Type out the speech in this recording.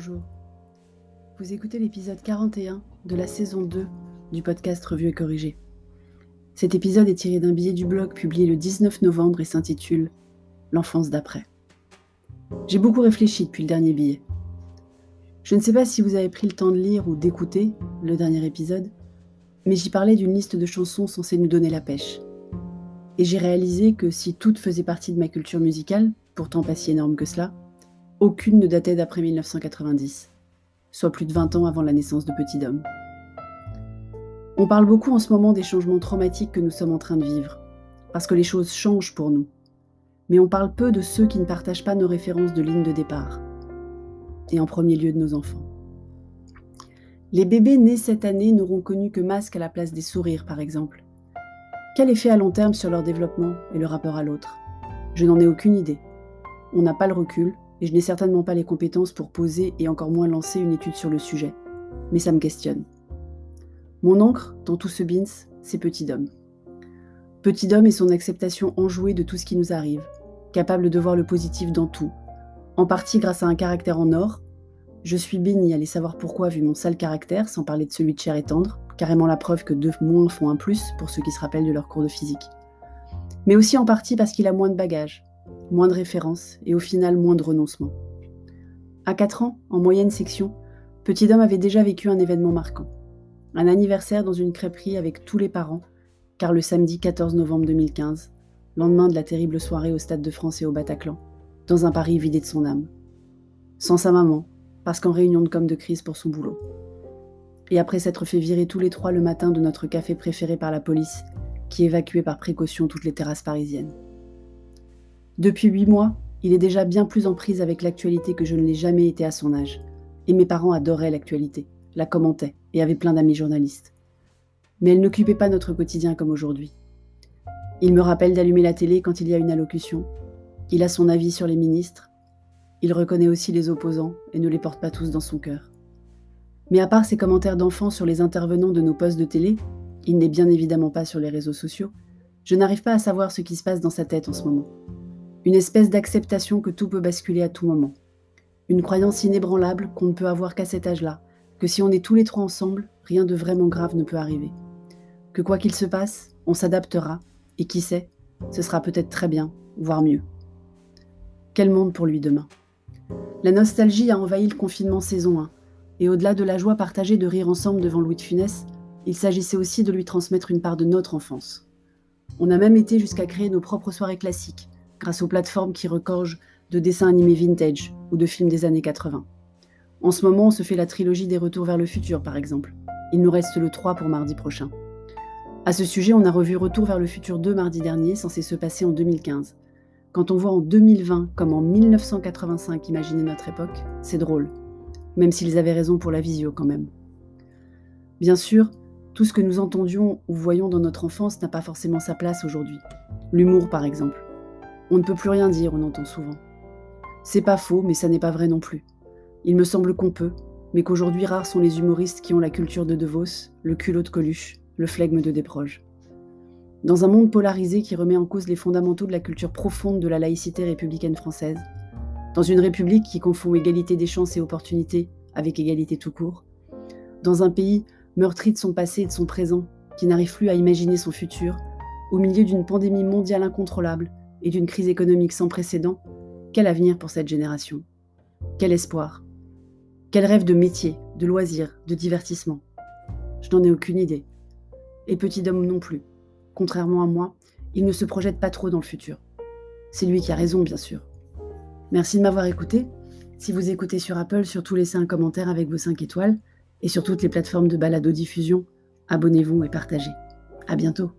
bonjour. Vous écoutez l'épisode 41 de la saison 2 du podcast Revue et Corrigé. Cet épisode est tiré d'un billet du blog publié le 19 novembre et s'intitule L'enfance d'après. J'ai beaucoup réfléchi depuis le dernier billet. Je ne sais pas si vous avez pris le temps de lire ou d'écouter le dernier épisode, mais j'y parlais d'une liste de chansons censées nous donner la pêche. Et j'ai réalisé que si toutes faisaient partie de ma culture musicale, pourtant pas si énorme que cela, aucune ne datait d'après 1990, soit plus de 20 ans avant la naissance de Petit Dom. On parle beaucoup en ce moment des changements traumatiques que nous sommes en train de vivre, parce que les choses changent pour nous. Mais on parle peu de ceux qui ne partagent pas nos références de ligne de départ, et en premier lieu de nos enfants. Les bébés nés cette année n'auront connu que masque à la place des sourires, par exemple. Quel effet à long terme sur leur développement et le rapport à l'autre? Je n'en ai aucune idée. On n'a pas le recul, et je n'ai certainement pas les compétences pour poser et encore moins lancer une étude sur le sujet. Mais ça me questionne. Mon encre, dans tout ce bins, c'est Petit Dom. Petit Dom et son acceptation enjouée de tout ce qui nous arrive, capable de voir le positif dans tout, en partie grâce à un caractère en or. Je suis bénie, allez savoir pourquoi, vu mon sale caractère, sans parler de celui de chair et tendre, carrément la preuve que deux moins font un plus pour ceux qui se rappellent de leur cours de physique. Mais aussi en partie parce qu'il a moins de bagages, moins de références et au final moins de renoncements. À 4 ans, en moyenne section, Petit Homme avait déjà vécu un événement marquant. Un anniversaire dans une crêperie avec tous les parents, car le samedi 14 novembre 2015, lendemain de la terrible soirée au Stade de France et au Bataclan, dans un Paris vidé de son âme. Sans sa maman, parce qu'en réunion de com de crise pour son boulot. Et après s'être fait virer tous les trois le matin de notre café préféré par la police, qui évacuait par précaution toutes les terrasses parisiennes. Depuis huit mois, il est déjà bien plus en prise avec l'actualité que je ne l'ai jamais été à son âge. Et mes parents adoraient l'actualité, la commentaient et avaient plein d'amis journalistes. Mais elle n'occupait pas notre quotidien comme aujourd'hui. Il me rappelle d'allumer la télé quand il y a une allocution. Il a son avis sur les ministres. Il reconnaît aussi les opposants et ne les porte pas tous dans son cœur. Mais à part ses commentaires d'enfants sur les intervenants de nos postes de télé, il n'est bien évidemment pas sur les réseaux sociaux, je n'arrive pas à savoir ce qui se passe dans sa tête en ce moment. Une espèce d'acceptation que tout peut basculer à tout moment. Une croyance inébranlable qu'on ne peut avoir qu'à cet âge-là, que si on est tous les trois ensemble, rien de vraiment grave ne peut arriver. Que quoi qu'il se passe, on s'adaptera, et qui sait, ce sera peut-être très bien, voire mieux. Quel monde pour lui demain? La nostalgie a envahi le confinement saison 1, et au-delà de la joie partagée de rire ensemble devant Louis de Funès, il s'agissait aussi de lui transmettre une part de notre enfance. On a même été jusqu'à créer nos propres soirées classiques, grâce aux plateformes qui recordent de dessins animés vintage ou de films des années 80. En ce moment, on se fait la trilogie des Retours vers le futur, par exemple. Il nous reste le 3 pour mardi prochain. À ce sujet, on a revu Retour vers le futur 2 mardi dernier, censé se passer en 2015. Quand on voit en 2020 comme en 1985 imaginer notre époque, c'est drôle. Même s'ils avaient raison pour la visio quand même. Bien sûr, tout ce que nous entendions ou voyons dans notre enfance n'a pas forcément sa place aujourd'hui. L'humour par exemple. On ne peut plus rien dire, on entend souvent. C'est pas faux, mais ça n'est pas vrai non plus. Il me semble qu'on peut, mais qu'aujourd'hui rares sont les humoristes qui ont la culture de De Vos, le culot de Coluche, le flegme de Desproges. Dans un monde polarisé qui remet en cause les fondamentaux de la culture profonde de la laïcité républicaine française, dans une république qui confond égalité des chances et opportunités avec égalité tout court, dans un pays meurtri de son passé et de son présent, qui n'arrive plus à imaginer son futur, au milieu d'une pandémie mondiale incontrôlable et d'une crise économique sans précédent, quel avenir pour cette génération? Quel espoir? Quel rêve de métier, de loisirs, de divertissement? Je n'en ai aucune idée. Et Petit Dom non plus. Contrairement à moi, il ne se projette pas trop dans le futur. C'est lui qui a raison, bien sûr. Merci de m'avoir écouté. Si vous écoutez sur Apple, surtout laissez un commentaire avec vos 5 étoiles. Et sur toutes les plateformes de balado-diffusion, abonnez-vous et partagez. À bientôt.